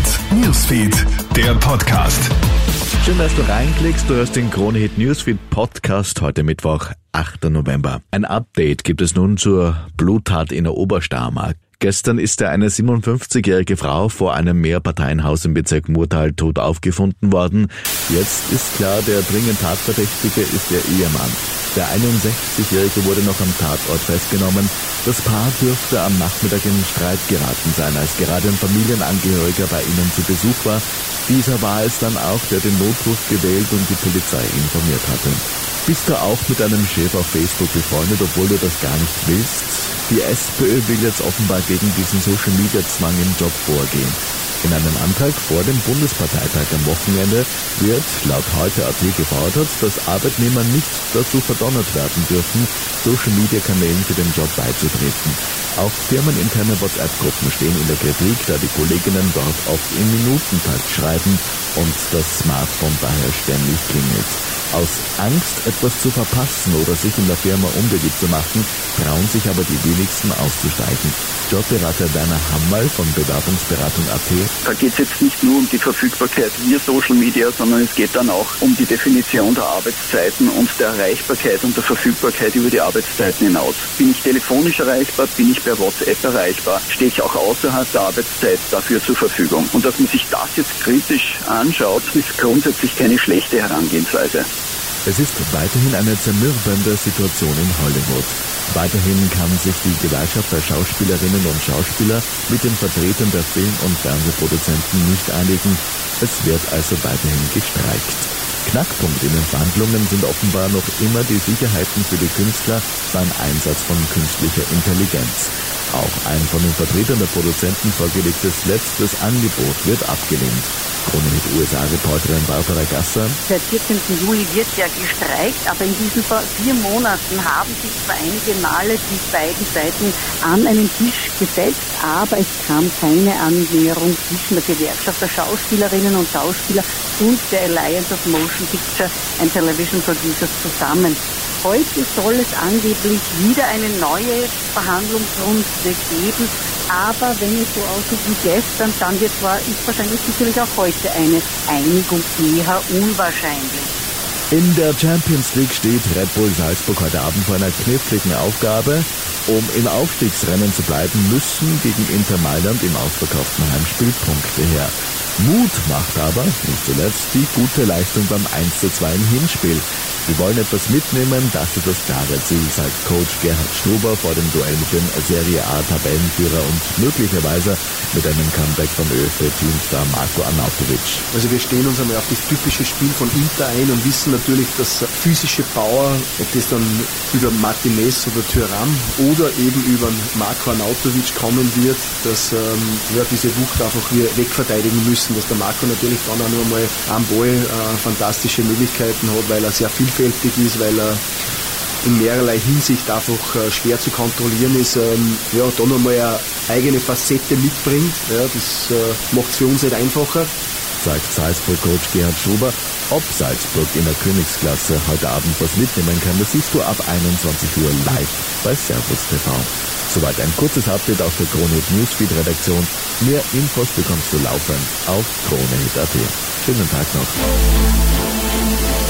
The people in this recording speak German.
Hit Newsfeed, der Podcast. Schön, dass du reinklickst. Du hörst den Krone Hit Newsfeed Podcast heute Mittwoch, 8. November. Ein Update gibt es nun zur Bluttat in der Obersteiermark. Gestern ist eine 57-jährige Frau vor einem Mehrparteienhaus im Bezirk Murtal tot aufgefunden worden. Jetzt ist klar, der dringend Tatverdächtige ist ihr Ehemann. Der 61-Jährige wurde noch am Tatort festgenommen. Das Paar dürfte am Nachmittag in Streit geraten sein, als gerade ein Familienangehöriger bei ihnen zu Besuch war. Dieser war es dann auch, der den Notruf gewählt und die Polizei informiert hatte. Bist du auch mit einem Chef auf Facebook befreundet, obwohl du das gar nicht willst? Die SPÖ will jetzt offenbar gegen diesen Social Media Zwang im Job vorgehen. In einem Antrag vor dem Bundesparteitag am Wochenende wird laut heute.at gefordert, dass Arbeitnehmer nicht dazu verdonnert werden dürfen, Social-Media-Kanälen für den Job beizutreten. Auch firmeninterne WhatsApp-Gruppen stehen in der Kritik, da die Kolleginnen dort oft im Minutentakt schreiben und das Smartphone daher ständig klingelt. Aus Angst, etwas zu verpassen oder sich in der Firma unbeliebt zu machen, trauen sich aber die wenigsten auszusteigen. Jobberater Werner Hammerl von Bewerbungsberatung.at. Da geht es jetzt nicht nur um die Verfügbarkeit via Social Media, sondern es geht dann auch um die Definition der Arbeitszeiten und der Erreichbarkeit und der Verfügbarkeit über die Arbeitszeiten hinaus. Bin ich telefonisch erreichbar? Bin ich per WhatsApp erreichbar? Stehe ich auch außerhalb der Arbeitszeit dafür zur Verfügung? Und dass man sich das jetzt kritisch anschaut, ist grundsätzlich keine schlechte Herangehensweise. Es ist weiterhin eine zermürbende Situation in Hollywood. Weiterhin kann sich die Gewerkschaft der Schauspielerinnen und Schauspieler mit den Vertretern der Film- und Fernsehproduzenten nicht einigen. Es wird also weiterhin gestreikt. Knackpunkt in den Verhandlungen sind offenbar noch immer die Sicherheiten für die Künstler beim Einsatz von künstlicher Intelligenz. Auch ein von den Vertretern der Produzenten vorgelegtes letztes Angebot wird abgelehnt. Krone mit USA-Reporterin Barbara Gasser. Seit 14. Juli wird ja gestreikt, aber in diesen vier Monaten haben sich zwar einige Male die beiden Seiten an einen Tisch gesetzt, aber es kam keine Annäherung zwischen der Gewerkschaft der Schauspielerinnen und Schauspieler und der Alliance of Motion Picture and Television Producers zusammen. Heute soll es angeblich wieder eine neue Verhandlungsrunde geben, aber wenn es so aussieht wie gestern, dann wird zwar, ist wahrscheinlich sicherlich auch heute eine Einigung eher unwahrscheinlich. In der Champions League steht Red Bull Salzburg heute Abend vor einer kniffligen Aufgabe. Um im Aufstiegsrennen zu bleiben, müssen gegen Inter Mailand im ausverkauften Heimspiel Punkte her. Mut macht aber, nicht zuletzt, die gute Leistung beim 1 zu 2 im Hinspiel. Wir wollen etwas mitnehmen, das ist das klare Ziel, sagt Coach Gerhard Struber vor dem Duell mit dem Serie A Tabellenführer und möglicherweise mit einem Comeback von ÖFB-Teamstar Marco Arnautovic. Also wir stehen uns einmal auf das typische Spiel von Inter ein und wissen natürlich, dass physische Power, ob das dann über Martinez oder Thuram oder eben über Marco Arnautovic kommen wird, dass ähm, ja, diese Wucht einfach wir wegverteidigen müssen, dass der Marco natürlich dann auch noch mal am Ball äh, fantastische Möglichkeiten hat, weil er sehr vielfältig ist, weil er in mehrerlei Hinsicht einfach äh, schwer zu kontrollieren ist, ähm, ja, da nochmal eine eigene Facette mitbringt. Ja, das äh, macht es für uns nicht einfacher. Sagt Salzburg-Coach Gerhard Schuber. Ob Salzburg in der Königsklasse heute Abend was mitnehmen kann, das siehst du ab 21 Uhr live bei Servus TV. Soweit ein kurzes Update aus der Krone Newsfeed Redaktion. Mehr Infos bekommst du laufend auf kronehit.at. Schönen Tag noch.